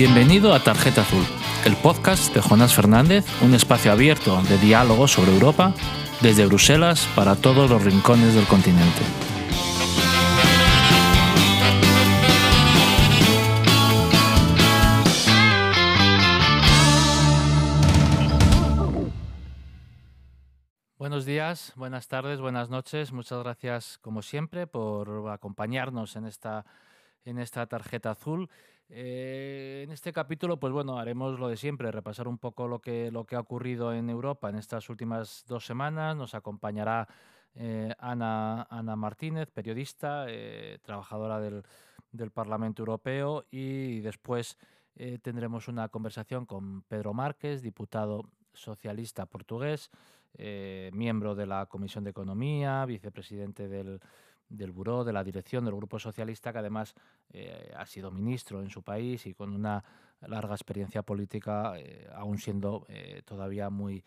Bienvenido a Tarjeta Azul, el podcast de Jonás Fernández, un espacio abierto de diálogo sobre Europa desde Bruselas para todos los rincones del continente. Buenos días, buenas tardes, buenas noches. Muchas gracias, como siempre, por acompañarnos en esta, en esta tarjeta azul. Eh, en este capítulo, pues bueno, haremos lo de siempre, repasar un poco lo que, lo que ha ocurrido en Europa en estas últimas dos semanas. Nos acompañará eh, Ana, Ana, Martínez, periodista, eh, trabajadora del, del, Parlamento Europeo, y después tendremos una conversación con Pedro Márquez, diputado socialista portugués, miembro de la Comisión de Economía, vicepresidente del del Buró, de la dirección del Grupo Socialista, que además eh, ha sido ministro en su país y con una larga experiencia política, eh, aún siendo eh, todavía muy,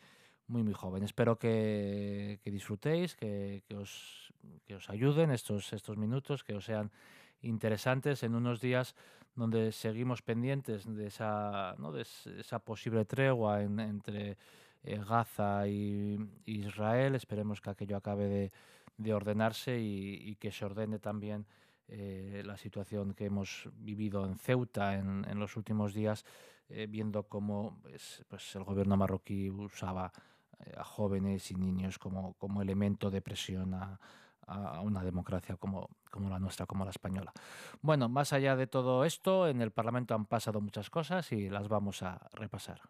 muy, muy joven. Espero que, disfrutéis, que, os, os, ayuden estos, estos minutos, que os sean interesantes en unos días donde seguimos pendientes de esa, ¿no? de esa posible tregua entre Gaza y Israel. Esperemos que aquello acabe de de ordenarse y, que se ordene también eh, la situación que hemos vivido en Ceuta en, los últimos días, eh, viendo cómo pues, pues, el gobierno marroquí usaba eh, a jóvenes y niños como, como elemento de presión a, a una democracia como, como la nuestra, como la española. Bueno, más allá de todo esto, en el Parlamento han pasado muchas cosas y las vamos a repasar.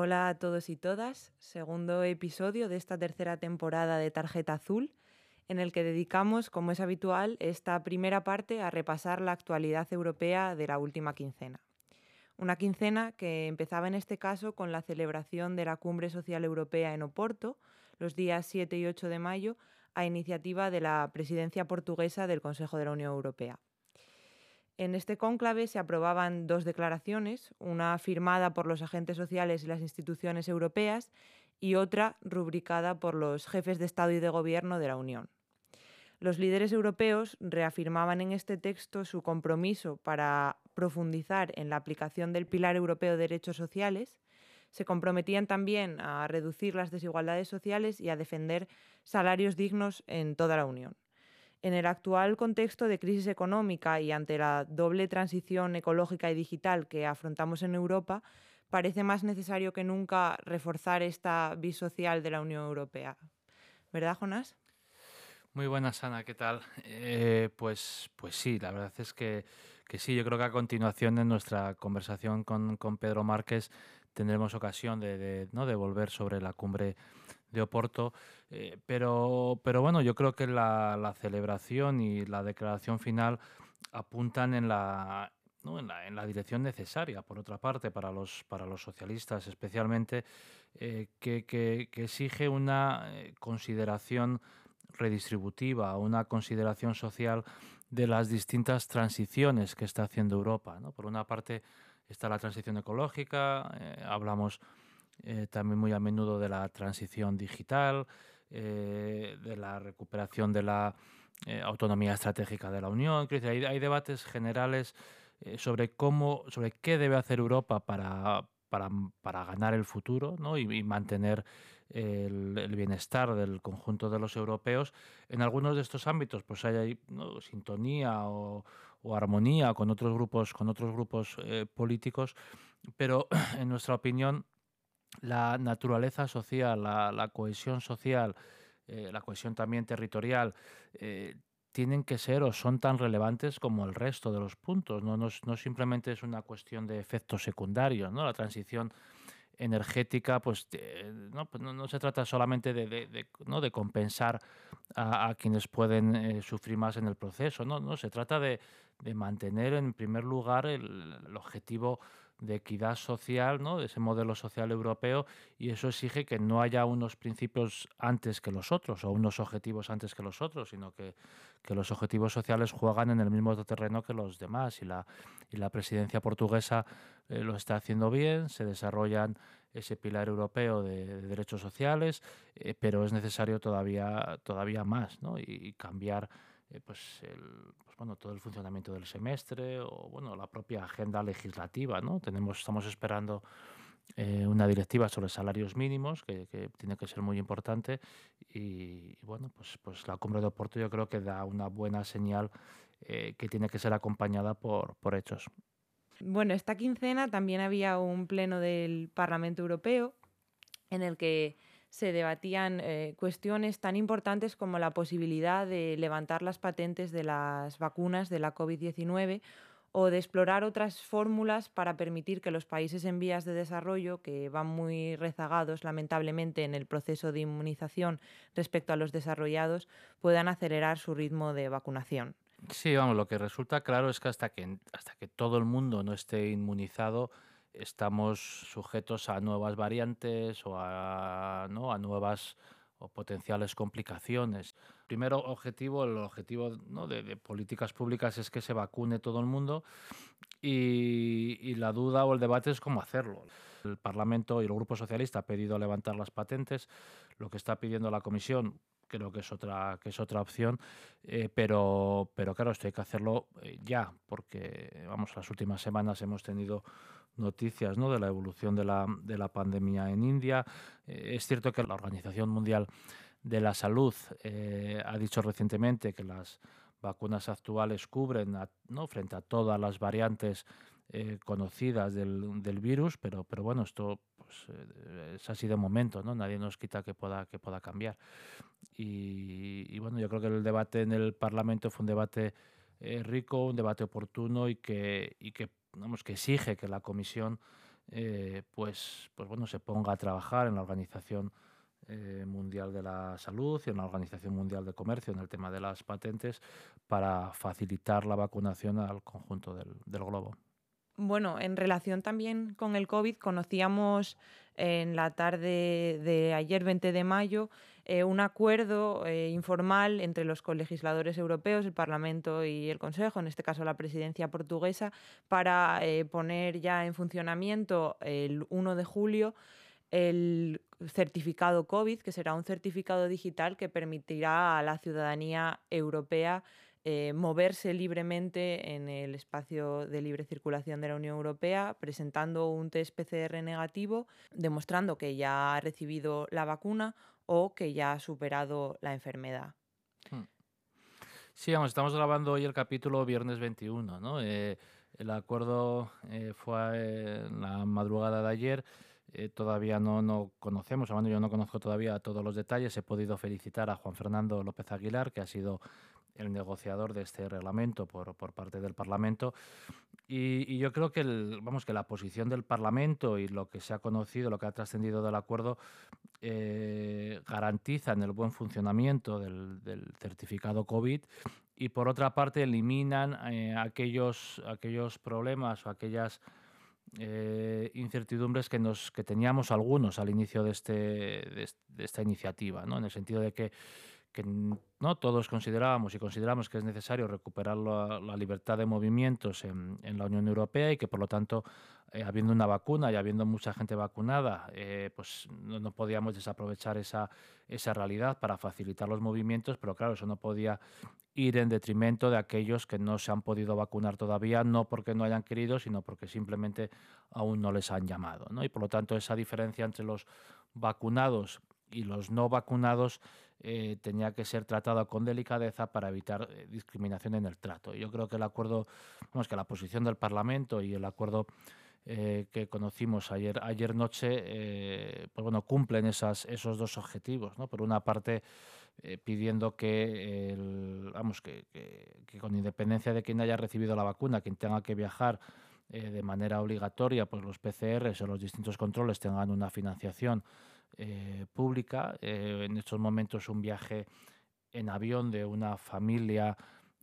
Hola a todos y todas, segundo episodio de esta tercera temporada de Tarjeta Azul, en el que dedicamos, como es habitual, esta primera parte a repasar la actualidad europea de la última quincena. Una quincena que empezaba en este caso con la celebración de la Cumbre Social Europea en Oporto, los días 7 y 8 de mayo, a iniciativa de la presidencia portuguesa del Consejo de la Unión Europea. En este cónclave se aprobaban dos declaraciones, una firmada por los agentes sociales y las instituciones europeas y otra rubricada por los jefes de Estado y de Gobierno de la Unión. Los líderes europeos reafirmaban en este texto su compromiso para profundizar en la aplicación del Pilar Europeo de Derechos Sociales, se comprometían también a reducir las desigualdades sociales y a defender salarios dignos en toda la Unión. En el actual contexto de crisis económica y ante la doble transición ecológica y digital que afrontamos en Europa, parece más necesario que nunca reforzar esta bisocial de la Unión Europea. ¿Verdad, Jonás? Muy buenas, Ana, ¿qué tal? Eh, pues, pues sí, la verdad es que, sí, yo creo que a continuación de nuestra conversación con, Pedro Márquez tendremos ocasión de, ¿no? de volver sobre la cumbre de Oporto. Eh, pero, pero bueno, yo creo que la, celebración y la declaración final apuntan en la, en la, dirección necesaria, por otra parte, para los, para los socialistas especialmente, eh, que, exige una eh, consideración redistributiva, una consideración social de las distintas transiciones que está haciendo Europa. Por una parte está la transición ecológica, hablamos también muy a menudo de la transición digital, eh, de la recuperación de la eh, autonomía estratégica de la Unión. Hay, hay debates generales eh, sobre cómo, sobre qué debe hacer Europa para, para, ganar el futuro y, mantener el, bienestar del conjunto de los europeos. En algunos de estos ámbitos, pues hay sintonía o, armonía con otros grupos, con otros grupos políticos, pero en nuestra opinión la naturaleza social, la, cohesión social, eh, la cohesión también territorial, eh, tienen que ser o son tan relevantes como el resto de los puntos. No, no, simplemente es una cuestión de efectos secundarios. ¿no? La transición energética, pues, pues no, se trata solamente de, ¿no? de compensar a, quienes pueden eh, sufrir más en el proceso. No, no se trata de, mantener en primer lugar el objetivo de equidad social, ¿no? de ese modelo social europeo, y eso exige que no haya unos principios antes que los otros o unos objetivos antes que los otros, sino que, los objetivos sociales juegan en el mismo terreno que los demás. Y la, y la presidencia portuguesa eh, lo está haciendo bien, se desarrollan ese pilar europeo de, derechos sociales, eh, pero es necesario todavía, todavía más ¿no? y, cambiar eh, pues, el, bueno, todo el funcionamiento del semestre o bueno, la propia agenda legislativa. ¿no? Tenemos, estamos esperando eh, una directiva sobre salarios mínimos que, tiene que ser muy importante y, bueno, pues, pues la cumbre de Oporto yo creo que da una buena señal que tiene que ser acompañada por, por hechos. Bueno, esta quincena también había un pleno del Parlamento Europeo en el que se debatían eh, cuestiones tan importantes como la posibilidad de levantar las patentes de las vacunas de la COVID-19 o de explorar otras fórmulas para permitir que los países en vías de desarrollo, que van muy rezagados lamentablemente en el proceso de inmunización respecto a los desarrollados, puedan acelerar su ritmo de vacunación. Sí, vamos, lo que resulta claro es que hasta que, hasta que todo el mundo no esté inmunizado, estamos sujetos a nuevas variantes o a, ¿no? a nuevas o potenciales complicaciones. Primero objetivo, el objetivo ¿no? de, políticas públicas es que se vacune todo el mundo y, y, la duda o el debate es cómo hacerlo. El Parlamento y el Grupo Socialista ha pedido levantar las patentes, lo que está pidiendo la Comisión creo que es otra, que es otra opción, eh, pero, pero claro, esto hay que hacerlo eh, ya, porque vamos, las últimas semanas hemos tenido noticias ¿no? de la evolución de la, de la pandemia en India. Eh, es cierto que la Organización Mundial de la Salud ha dicho recientemente que las vacunas actuales cubren ¿no? frente a todas las variantes eh, conocidas del, del, virus, pero, pero bueno, esto pues, eh, es así de momento, ¿no? Nadie nos quita que pueda, que pueda cambiar. Y, bueno, yo creo que el debate en el Parlamento fue un debate eh, rico, un debate oportuno y que, y que, vamos, que exige que la Comisión pues, pues bueno, se ponga a trabajar en la organización Mundial de la Salud y en la Organización Mundial de Comercio en el tema de las patentes para facilitar la vacunación al conjunto del, del globo. Bueno, en relación también con el COVID, conocíamos en la tarde de ayer, 20 de mayo, eh, un acuerdo eh, informal entre los colegisladores europeos, el Parlamento y el Consejo, en este caso la presidencia portuguesa, para eh, poner ya en funcionamiento el 1 de julio el certificado COVID, que será un certificado digital que permitirá a la ciudadanía europea eh, moverse libremente en el espacio de libre circulación de la Unión Europea, presentando un test PCR negativo, demostrando que ya ha recibido la vacuna o que ya ha superado la enfermedad. Hmm. Sí, vamos, estamos grabando hoy el capítulo viernes 21, ¿no? Eh, el acuerdo eh, fue en la madrugada de ayer. todavía no, no conocemos, yo no conozco todavía todos los detalles. He podido felicitar a Juan Fernando López Aguilar, que ha sido el negociador de este reglamento por, por parte del Parlamento. Y, yo creo que, el, vamos, que la posición del Parlamento y lo que se ha conocido, lo que ha trascendido del acuerdo, eh, garantizan el buen funcionamiento del, certificado COVID y, por otra parte, eliminan eh, aquellos, aquellos problemas o aquellas eh, incertidumbres que, nos, que teníamos algunos al inicio de, este, de, de esta iniciativa, ¿no? en el sentido de que que no todos considerábamos y consideramos que es necesario recuperar la, libertad de movimientos en, la Unión Europea y que por lo tanto, eh, habiendo una vacuna y habiendo mucha gente vacunada, eh, pues no, podíamos desaprovechar esa, esa realidad para facilitar los movimientos, pero claro, eso no podía ir en detrimento de aquellos que no se han podido vacunar todavía, no porque no hayan querido, sino porque simplemente aún no les han llamado. ¿no? Y por lo tanto, esa diferencia entre los vacunados y los no vacunados eh, tenía que ser tratado con delicadeza para evitar eh, discriminación en el trato. Yo creo que el acuerdo, vamos, que la posición del Parlamento y el acuerdo eh, que conocimos ayer, ayer noche, pues bueno, cumplen esas, esos dos objetivos. Por una parte, pidiendo que, vamos, que, con independencia de quien haya recibido la vacuna, quien tenga que viajar de manera obligatoria, pues los PCRs o los distintos controles tengan una financiación eh, pública. Eh, en estos momentos un viaje en avión de una familia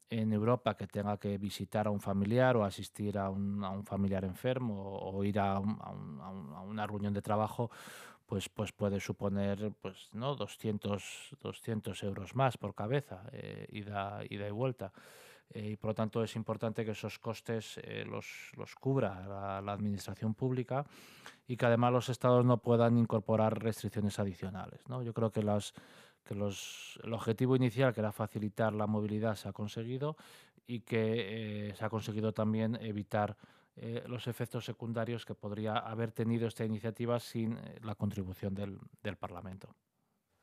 en Europa que tenga que visitar a un familiar o asistir a un, a un familiar enfermo o, ir a, una reunión de trabajo, pues, pues puede suponer pues, ¿no? 200, 200 euros más por cabeza, eh, ida, ida y vuelta. Eh, y por lo tanto es importante que esos costes eh, los, los, cubra la, administración pública y que además los estados no puedan incorporar restricciones adicionales. ¿no? Yo creo que, las, que los, el objetivo inicial, que era facilitar la movilidad, se ha conseguido y que se ha conseguido también evitar los efectos secundarios que podría haber tenido esta iniciativa sin la contribución del, del Parlamento.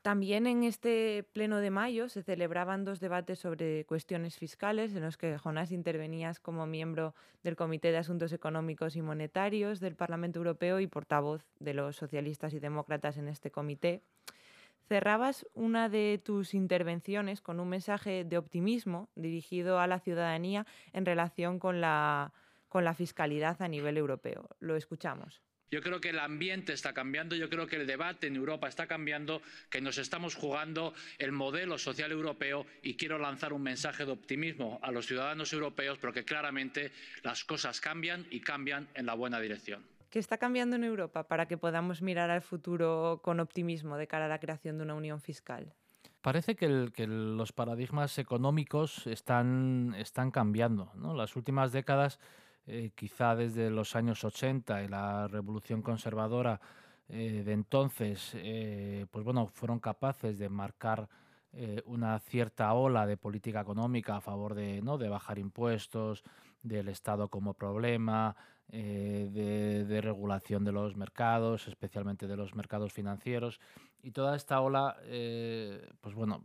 También en este pleno de mayo se celebraban dos debates sobre cuestiones fiscales en los que Jonás intervenías como miembro del Comité de Asuntos Económicos y Monetarios del Parlamento Europeo y portavoz de los socialistas y demócratas en este comité. Cerrabas una de tus intervenciones con un mensaje de optimismo dirigido a la ciudadanía en relación con la, con la fiscalidad a nivel europeo. Lo escuchamos. Yo creo que el ambiente está cambiando, yo creo que el debate en Europa está cambiando, que nos estamos jugando el modelo social europeo y quiero lanzar un mensaje de optimismo a los ciudadanos europeos porque claramente las cosas cambian y cambian en la buena dirección. ¿Qué está cambiando en Europa para que podamos mirar al futuro con optimismo de cara a la creación de una unión fiscal? Parece que, los paradigmas económicos están, están cambiando. ¿no? Las últimas décadas eh, quizá desde los años 80 y la revolución conservadora eh, de entonces, eh, pues bueno, fueron capaces de marcar una cierta ola de política económica a favor de, ¿no? de bajar impuestos, del Estado como problema, de, regulación de los mercados, especialmente de los mercados financieros. Y toda esta ola, pues bueno,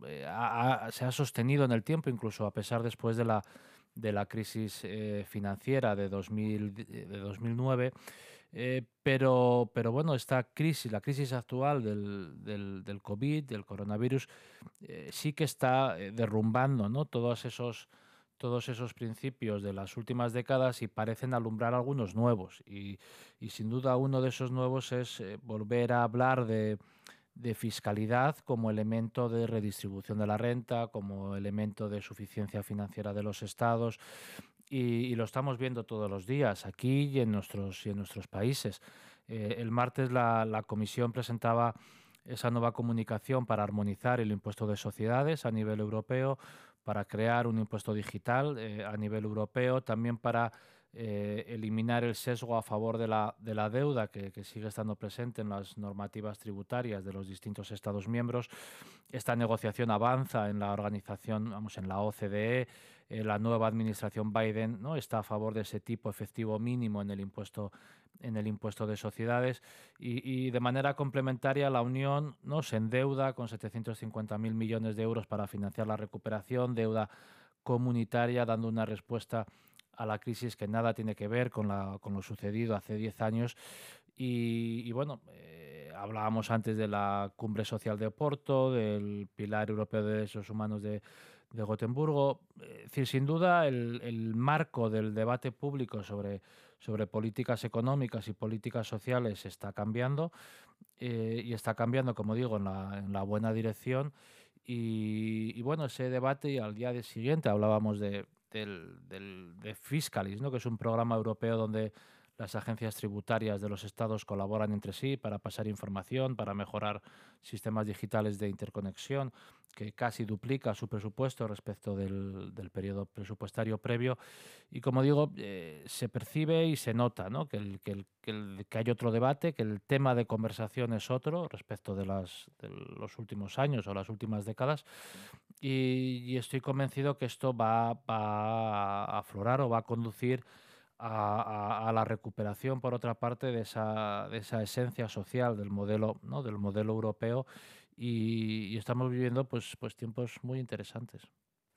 se ha sostenido en el tiempo, incluso a pesar después de la de la crisis eh, financiera de, 2000, de 2009. Eh, pero, pero bueno, esta crisis, la crisis actual del, del, COVID, del coronavirus, eh, sí que está derrumbando ¿no? todos, esos, todos esos principios de las últimas décadas y parecen alumbrar algunos nuevos. Y sin duda uno de esos nuevos es volver a hablar de, de fiscalidad como elemento de redistribución de la renta, como elemento de suficiencia financiera de los estados y, lo estamos viendo todos los días aquí y en nuestros, y en nuestros países. Eh, el martes la, Comisión presentaba esa nueva comunicación para armonizar el impuesto de sociedades a nivel europeo, para crear un impuesto digital eh, a nivel europeo, también para eh, eliminar el sesgo a favor de la, de la deuda que, sigue estando presente en las normativas tributarias de los distintos Estados miembros. Esta negociación avanza en la organización, vamos, en la OCDE. Eh, la nueva administración Biden ¿no? está a favor de ese tipo efectivo mínimo en el impuesto en el impuesto de sociedades y, de manera complementaria la Unión ¿no? se endeuda con 750.000 millones de euros para financiar la recuperación, deuda comunitaria, dando una respuesta a la crisis que nada tiene que ver con, la, con lo sucedido hace 10 años. Y, bueno, eh, hablábamos antes de la cumbre social de Oporto, del pilar europeo de derechos humanos de, de Gotemburgo. Sin duda, el, el, marco del debate público sobre, sobre políticas económicas y políticas sociales está cambiando eh, y está cambiando, como digo, en la, en la buena dirección. Y, y, bueno, ese debate y al día siguiente hablábamos de, del, del, de Fiscalis, ¿no? que es un programa europeo donde las agencias tributarias de los estados colaboran entre sí para pasar información, para mejorar sistemas digitales de interconexión, que casi duplica su presupuesto respecto del, del periodo presupuestario previo. Y como digo, eh, se percibe y se nota ¿no? que, el, que, el, que, el, que, hay otro debate, que el tema de conversación es otro respecto de, las, de los últimos años o las últimas décadas. Y, y estoy convencido que esto va, va a aflorar o va a conducir a, a, a, la recuperación, por otra parte, de esa, de esa esencia social del modelo, ¿no? del modelo europeo y, y, estamos viviendo pues, pues tiempos muy interesantes.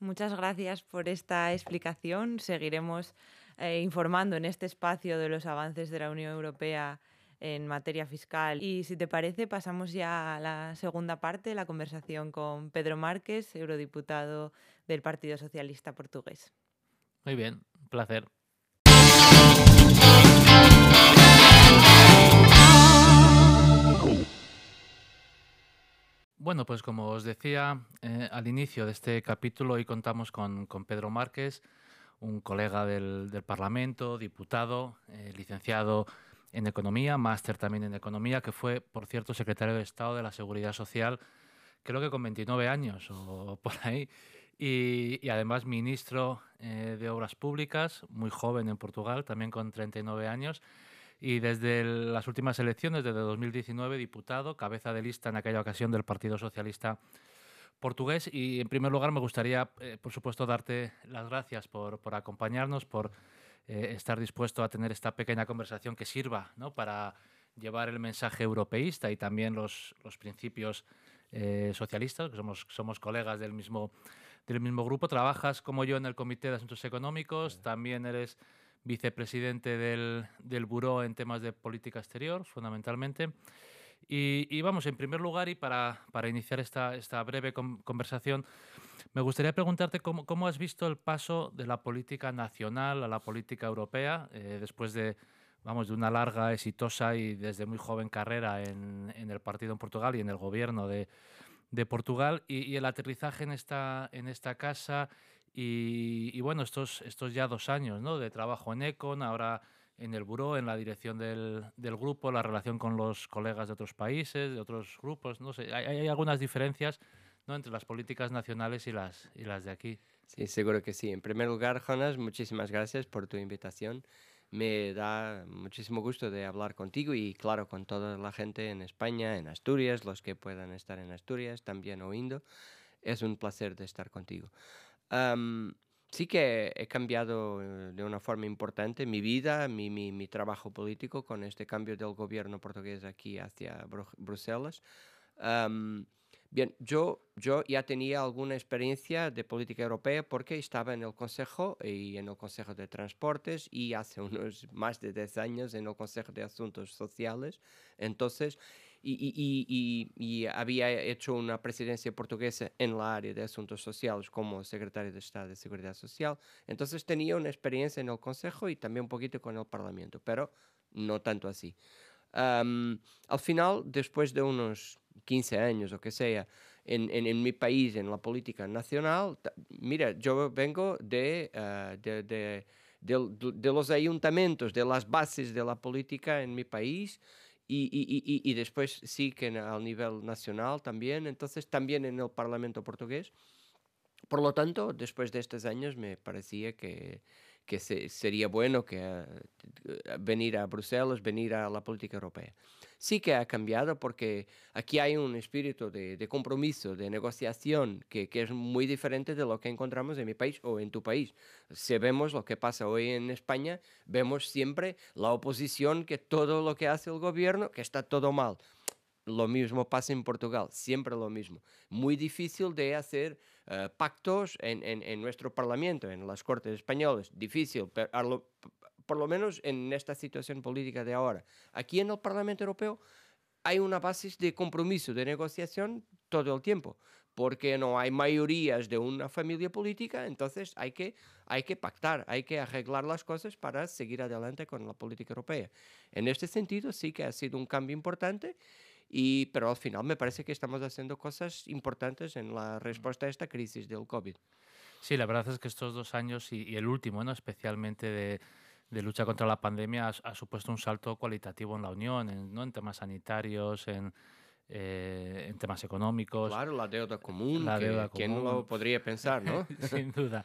Muchas gracias por esta explicación. Seguiremos eh, informando en este espacio de los avances de la Unión Europea en materia fiscal. Y si te parece, pasamos ya a la segunda parte, la conversación con Pedro Márquez, eurodiputado del Partido Socialista Portugués. Muy bien, un placer. Bueno, pues como os decía eh, al inicio de este capítulo, hoy contamos con, Pedro Márquez, un colega del, del Parlamento, diputado, eh, licenciado en Economía, máster también en Economía, que fue, por cierto, secretario de Estado de la Seguridad Social, creo que con 29 años o por ahí. y, además ministro eh, de Obras Públicas, muy joven en Portugal, también con 39 años. Y desde las últimas elecciones, desde 2019, diputado, cabeza de lista en aquella ocasión del Partido Socialista portugués. Y en primer lugar me gustaría, eh, por supuesto, darte las gracias por, por acompañarnos, por eh, estar dispuesto a tener esta pequeña conversación que sirva ¿no? para llevar el mensaje europeísta y también los, los principios socialistas, que somos, somos colegas del mismo del mismo grupo. Trabajas como yo en el Comité de Asuntos Económicos, también eres vicepresidente del, del Buró en temas de política exterior, fundamentalmente. Y, vamos, en primer lugar, y para, para iniciar esta, esta breve conversación, me gustaría preguntarte cómo, cómo, has visto el paso de la política nacional a la política europea eh, después de, vamos, de una larga, exitosa y desde muy joven carrera en, en el partido en Portugal y en el gobierno de, de Portugal y, el aterrizaje en esta, en esta casa y, bueno, estos, estos ya dos años ¿no? de trabajo en Econ, ahora en el buró, en la dirección del, del, grupo, la relación con los colegas de otros países, de otros grupos, no sé, hay, hay algunas diferencias ¿no? entre las políticas nacionales y las, y las de aquí. Sí, seguro que sí. En primer lugar, Jonas, muchísimas gracias por tu invitación me da muchísimo gusto de hablar contigo y claro, con toda la gente en España, en Asturias, los que puedan estar en Asturias también oindo. Es un placer de estar contigo. Sí que he cambiado eh, de una forma importante mi vida, mi, mi, mi, trabajo político con este cambio del gobierno portugués aquí hacia Bruselas. Bien, yo, yo ya tenía alguna experiencia de política europea porque estaba en el Consejo y en el Consejo de Transportes y hace unos más de 10 años en el Consejo de Asuntos Sociales. Entonces, y, y, y, y, había hecho una presidencia portuguesa en la área de asuntos sociales como secretario de Estado de Seguridad Social. Entonces tenía una experiencia en el Consejo y también un poquito con el Parlamento, pero no tanto así. al final, después de unos 15 años o que sea, en, en, mi país, en la política nacional, mira, yo vengo de, uh, de, de, de, los ayuntamientos, de las bases de la política en mi país. Y, y, y, después sí que al nivel nacional también, entonces también en el Parlamento portugués. Por lo tanto, después de estos años me parecía que, que sería bueno que, uh, venir a Bruselas, venir a la política europea sí que ha cambiado porque aquí hay un espíritu de, de compromiso, de negociación, que, que, es muy diferente de lo que encontramos en mi país o en tu país. Si vemos lo que pasa hoy en España, vemos siempre la oposición, que todo lo que hace el gobierno, que está todo mal. Lo mismo pasa en Portugal, siempre lo mismo. Muy difícil de hacer uh, pactos en, en, en, nuestro parlamento, en las cortes españolas. Difícil, pero por lo menos en esta situación política de ahora. Aquí en el Parlamento Europeo hay una base de compromiso, de negociación todo el tiempo, porque no hay mayorías de una familia política, entonces hay que, hay que pactar, hay que arreglar las cosas para seguir adelante con la política europea. En este sentido sí que ha sido un cambio importante. Y, pero al final me parece que estamos haciendo cosas importantes en la respuesta a esta crisis del COVID. Sí, la verdad es que estos dos años y, y el último, ¿no? especialmente de, de lucha contra la pandemia ha, supuesto un salto cualitativo en la Unión, en, ¿no? en temas sanitarios, en, eh, en temas económicos. Claro, la deuda común, la deuda ¿quién lo podría pensar, no? Sin duda.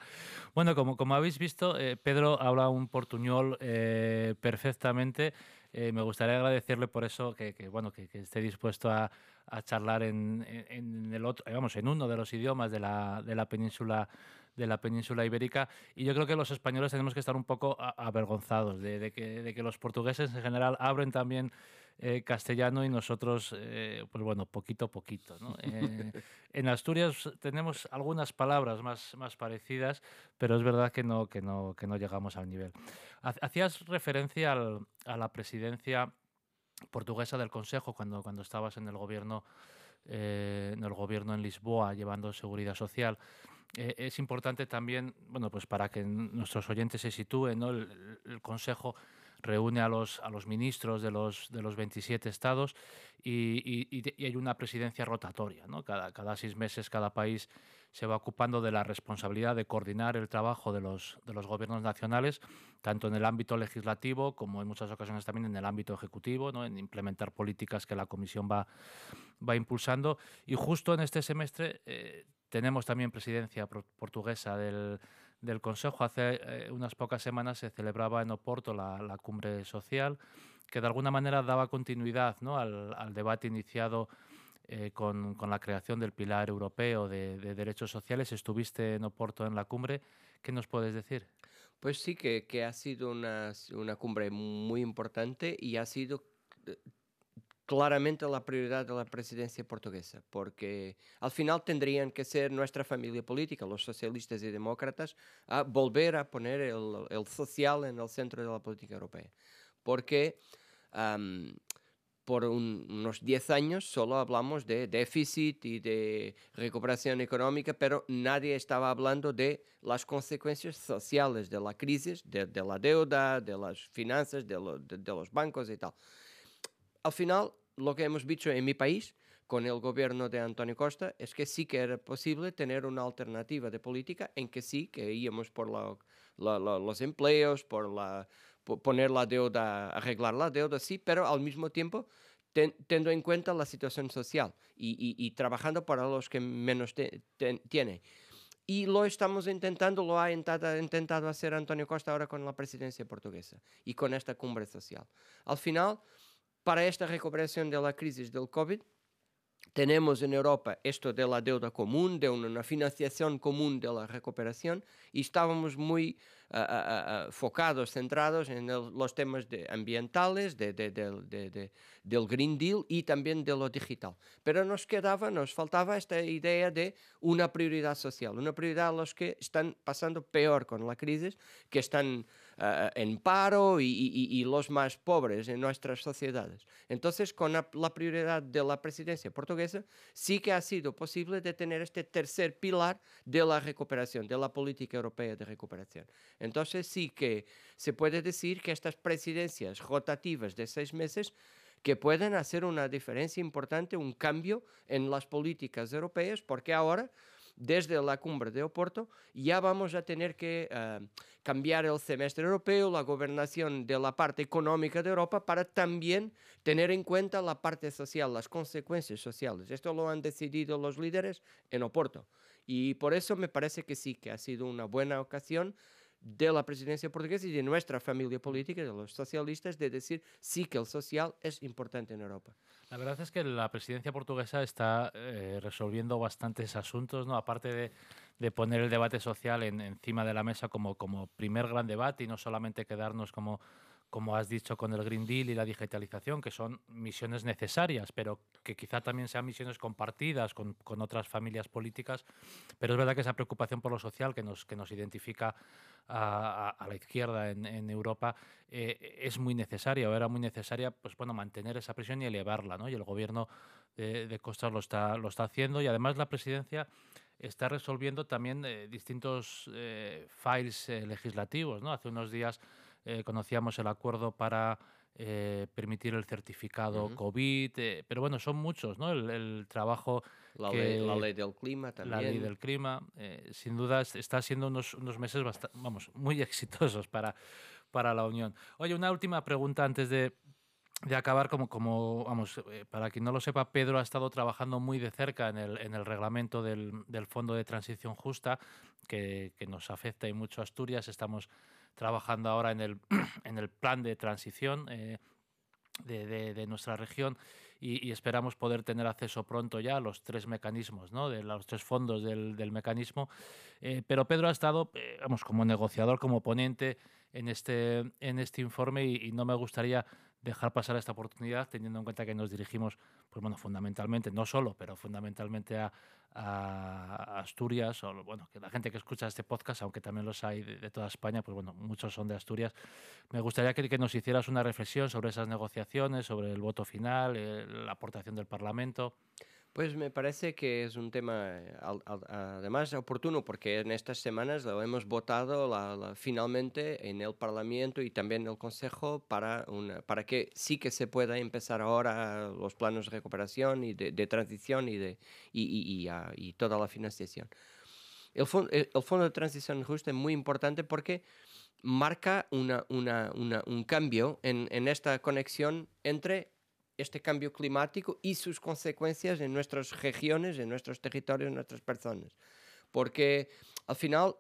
Bueno, como, como habéis visto, eh, Pedro habla un portuñol eh, perfectamente. me gustaría agradecerle por eso que, que bueno, que, que, esté dispuesto a, a charlar en, en, el otro, vamos, en uno de los idiomas de la, de la península de la península ibérica. Y yo creo que los españoles tenemos que estar un poco avergonzados de, que, de que los portugueses en general abren también eh, castellano y nosotros, eh, pues bueno, poquito a poquito. ¿no? Eh, en Asturias tenemos algunas palabras más, más parecidas, pero es verdad que no, que no, que no llegamos al nivel. Hacías referencia al, a la presidencia portuguesa del Consejo cuando, cuando estabas en el gobierno en el gobierno en Lisboa llevando seguridad social. Eh, es importante también, bueno, pues para que nuestros oyentes se sitúen, ¿no? el, Consejo reúne a los, a los ministros de los, de los 27 estados y, y, hay una presidencia rotatoria. ¿no? Cada, cada seis meses cada país se va ocupando de la responsabilidad de coordinar el trabajo de los, de los gobiernos nacionales, tanto en el ámbito legislativo como en muchas ocasiones también en el ámbito ejecutivo, ¿no? en implementar políticas que la Comisión va, va impulsando. Y justo en este semestre... Eh, tenemos también presidencia portuguesa del, Consejo. Hace eh, unas pocas semanas se celebraba en Oporto la, cumbre social, que de alguna manera daba continuidad al, debate iniciado eh, con, la creación del pilar europeo de, derechos sociales. Estuviste en Oporto en la cumbre. ¿Qué nos puedes decir? Pues sí, que, ha sido una, una, cumbre muy importante y ha sido eh, claramente la prioridad de la presidencia portuguesa, porque al final tendrían que ser nuestra familia política, los socialistas y demócratas, a volver a poner el, social el centro de política europea. Porque por unos 10 años solo hablamos de déficit y de recuperación económica, pero nadie estaba hablando de las consecuencias sociales de la crisis, de, la deuda, de las finanzas, de, de los bancos y tal al final, lo que hemos visto en mi país con el gobierno de Antonio Costa es que sí que era posible tener una alternativa de política en que sí que íbamos por los empleos, por, poner la deuda, arreglar la deuda, sí, pero al mismo tiempo teniendo en cuenta la situación social y, trabajando para los que menos tienen. Y lo estamos intentando, lo ha intentado hacer Antonio Costa ahora con la presidencia portuguesa y con esta cumbre social. Al final, para esta recuperación de la crisis del COVID, tenemos en Europa esto de la deuda común, de una financiación común de la recuperación, y estábamos muy uh, uh, uh, focados, centrados en el, los temas de ambientales, de, de, de, del Green Deal y también de lo digital. Pero nos quedaba, nos faltaba esta idea de una prioridad social, una prioridad a los que están pasando peor con la crisis, que están uh, en paro y, y, y, los más pobres en nuestras sociedades. Entonces, con la, la, prioridad de la presidencia portuguesa, sí que ha sido posible tener este tercer pilar de la recuperación, de la política europea de recuperación. Entonces, sí que se puede decir que estas presidencias rotativas de seis meses que pueden hacer una diferencia importante, un cambio en las políticas europeas, porque ahora desde la cumbre de Oporto, ya vamos a tener que uh, cambiar el semestre europeo, la gobernación de la parte económica de Europa, para también tener en cuenta la parte social, las consecuencias sociales. Esto lo han decidido los líderes en Oporto. Y por eso me parece que sí, que ha sido una buena ocasión de la presidencia portuguesa y de nuestra familia política, de los socialistas, de decir sí que el social es importante en Europa. La verdad es que la presidencia portuguesa está eh, resolviendo bastantes asuntos, ¿no? aparte de, de poner el debate social en, encima de la mesa como, como primer gran debate y no solamente quedarnos como como has dicho, con el Green Deal y la digitalización, que son misiones necesarias, pero que quizá también sean misiones compartidas con, con, otras familias políticas. Pero es verdad que esa preocupación por lo social que nos, que nos identifica a, a, la izquierda en, en Europa eh, es muy necesaria, o era muy necesaria, pues bueno, mantener esa presión y elevarla, ¿no? Y el gobierno de, de Costas lo está, lo está haciendo y además la presidencia está resolviendo también eh, distintos eh, files eh, legislativos, ¿no? Hace unos días eh, conocíamos el acuerdo para eh, permitir el certificado COVID, eh, pero bueno, son muchos, ¿no? El, trabajo... La, ley, la, ley, del clima también. La ley del clima, sin duda está siendo unos, unos meses vamos, muy exitosos para, para la Unión. Oye, una última pregunta antes de, de acabar, como, como vamos, para quien no lo sepa, Pedro ha estado trabajando muy de cerca en el, en el reglamento del, del Fondo de Transición Justa, que, que nos afecta y mucho a Asturias. Estamos trabajando ahora en el, en el plan de transición eh, de, de, nuestra región y, esperamos poder tener acceso pronto ya a los tres mecanismos, ¿no? de los tres fondos del, del mecanismo. Eh, pero Pedro ha estado, eh, vamos, como negociador, como ponente en este, en este informe y no me gustaría dejar pasar esta oportunidad teniendo en cuenta que nos dirigimos, pues bueno, fundamentalmente, no solo, pero fundamentalmente a, Asturias, o bueno, que la gente que escucha este podcast, aunque también los hay de, toda España, pues bueno, muchos son de Asturias. Me gustaría que, que, nos hicieras una reflexión sobre esas negociaciones, sobre el voto final, eh, la aportación del Parlamento. Pues me parece que es un tema eh, además oportuno porque en estas semanas lo hemos votado finalmente en el Parlamento y también en el Consejo para, para que sí que se pueda empezar ahora los planos de recuperación y de, transición y, de, y, y, y, y toda la financiación. El, fond, el, Fondo de Transición Justa es muy importante porque marca una, una, un cambio en, en esta conexión entre este cambio climático y sus consecuencias en nuestras regiones, en nuestros territorios, en nuestras personas. Porque al final,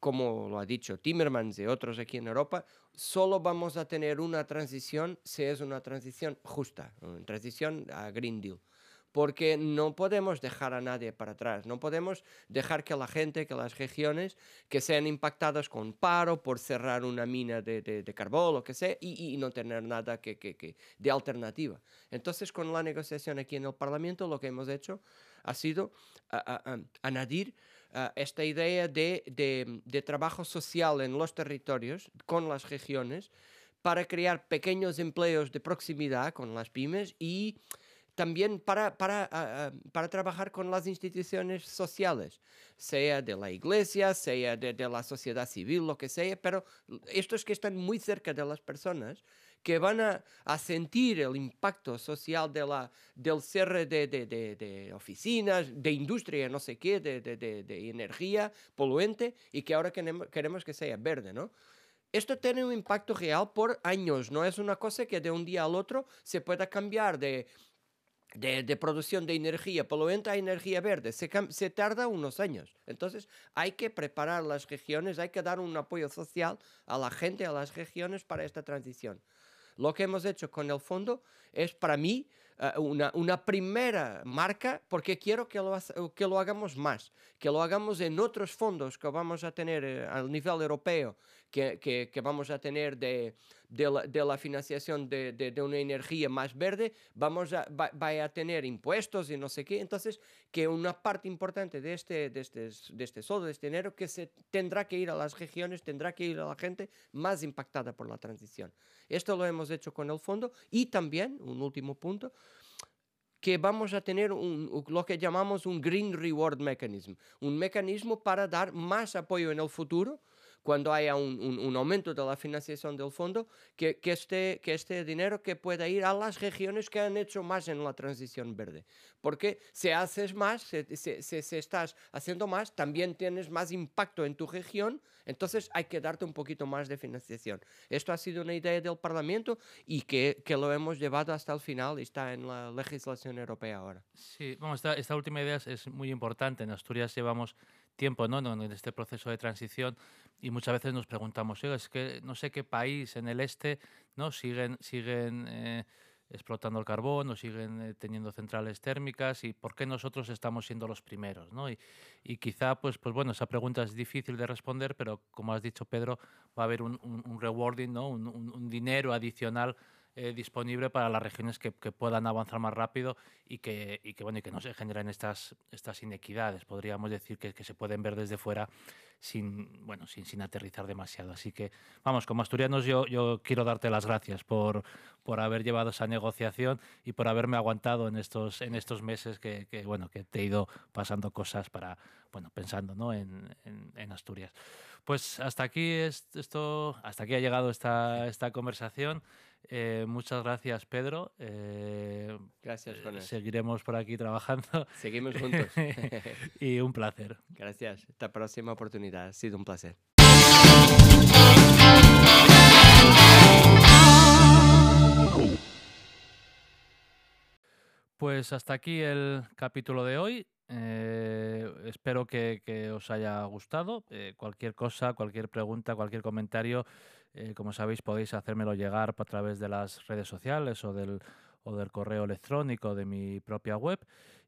como lo ha dicho Timmermans y otros aquí en Europa, solo vamos a tener una transición si es una transición justa, una transición a Green Deal porque no podemos dejar a nadie para atrás, no podemos dejar que la gente, que las regiones que sean impactadas con paro por cerrar una mina de, de, carbón o lo que sea y, no tener nada que, que, de alternativa. Entonces, con la negociación aquí en el Parlamento, lo que hemos hecho ha sido añadir esta idea de, de trabajo social en los territorios con las regiones para crear pequeños empleos de proximidad con las pymes y también para, para, ah, para trabajar con las instituciones sociales, sea de la iglesia, sea de, de, la sociedad civil, lo que sea, pero estos que están muy cerca de las personas, que van a, a sentir el impacto social de la, del cierre de, de, de, oficinas, de industria, no sé qué, de, energía poluente, y que ahora queremos, queremos que sea verde, ¿no? Esto tiene un impacto real por años, no es una cosa que de un día al otro se pueda cambiar de de, producción de energía poluente a energía verde. Se, tarda unos años. Entonces hay que preparar las regiones, hay que dar un apoyo social a la gente, a las regiones para esta transición. Lo que hemos hecho con el fondo es para mí eh, una, primera marca porque quiero que lo, que lo hagamos más, que lo hagamos en otros fondos que vamos a tener eh, a nivel europeo, que, que vamos a tener de, de, la, financiación de, una energía más verde, vamos a, va, a tener impuestos y no sé qué. Entonces, que una parte importante de este, de este, de este de este dinero, que se tendrá que ir a las regiones, tendrá que ir a la gente más impactada por la transición. Esto lo hemos hecho con el fondo y también, un último punto, que vamos a tener lo que llamamos un Green Reward Mechanism, un mecanismo para dar más apoyo en el futuro cuando haya un, un, aumento de la financiación del fondo, que, que, este, que este dinero que pueda ir a las regiones que han hecho más en la transición verde. Porque si haces más, si, si, si, estás haciendo más, también tienes más impacto en tu región, entonces hay que darte un poquito más de financiación. Esto ha sido una idea del Parlamento y que, que lo hemos llevado hasta el final y está en la legislación europea ahora. Sí, bueno, esta, esta última idea es, es muy importante. En Asturias llevamos tiempo ¿no? en este proceso de transición y muchas veces nos preguntamos, es que no sé qué país en el este no siguen, siguen eh, explotando el carbón o siguen eh, teniendo centrales térmicas y por qué nosotros estamos siendo los primeros. ¿no? Y, y, quizá, pues, pues bueno, esa pregunta es difícil de responder, pero como has dicho, Pedro, va a haber un, un, rewarding, ¿no? un, un dinero adicional eh, disponible para las regiones que, que, puedan avanzar más rápido y que, y que, bueno, y que no se generen estas, estas inequidades. Podríamos decir que, que se pueden ver desde fuera sin, bueno, sin, sin aterrizar demasiado. Así que, vamos, como asturianos yo, yo quiero darte las gracias por, por haber llevado esa negociación y por haberme aguantado en estos, en estos meses que, bueno, que te he ido pasando cosas para, bueno, pensando ¿no? en, en, en Asturias. Pues hasta aquí, esto, hasta aquí ha llegado esta, esta conversación. Eh, muchas gracias, Pedro. Eh, gracias, Juan. seguiremos por aquí trabajando. Seguimos juntos. y un placer. Gracias. Hasta la próxima oportunidad. Ha sido un placer. Pues hasta aquí el capítulo de hoy. Eh, espero que, que, os haya gustado. Eh, cualquier cosa, cualquier pregunta, cualquier comentario, eh, como sabéis, podéis hacérmelo llegar a través de las redes sociales o del, o del correo electrónico de mi propia web.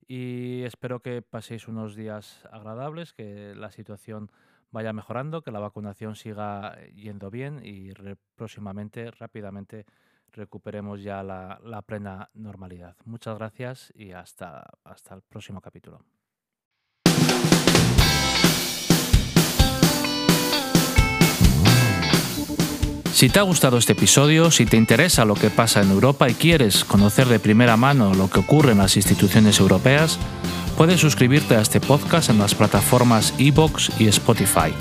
Y espero que paséis unos días agradables, que la situación vaya mejorando, que la vacunación siga yendo bien y próximamente, rápidamente, recuperemos ya la, la, plena normalidad. Muchas gracias y hasta, hasta el próximo capítulo. Si te ha gustado este episodio, si te interesa lo que pasa en Europa y quieres conocer de primera mano lo que ocurre en las instituciones europeas, puedes suscribirte a este podcast en las plataformas iVoox y Spotify.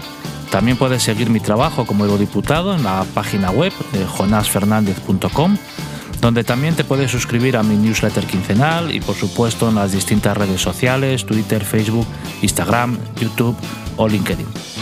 También puedes seguir mi trabajo como eurodiputado en la página web de jonasfernandez.com, donde también te puedes suscribir a mi newsletter quincenal y por supuesto en las distintas redes sociales, Twitter, Facebook, Instagram, YouTube o LinkedIn.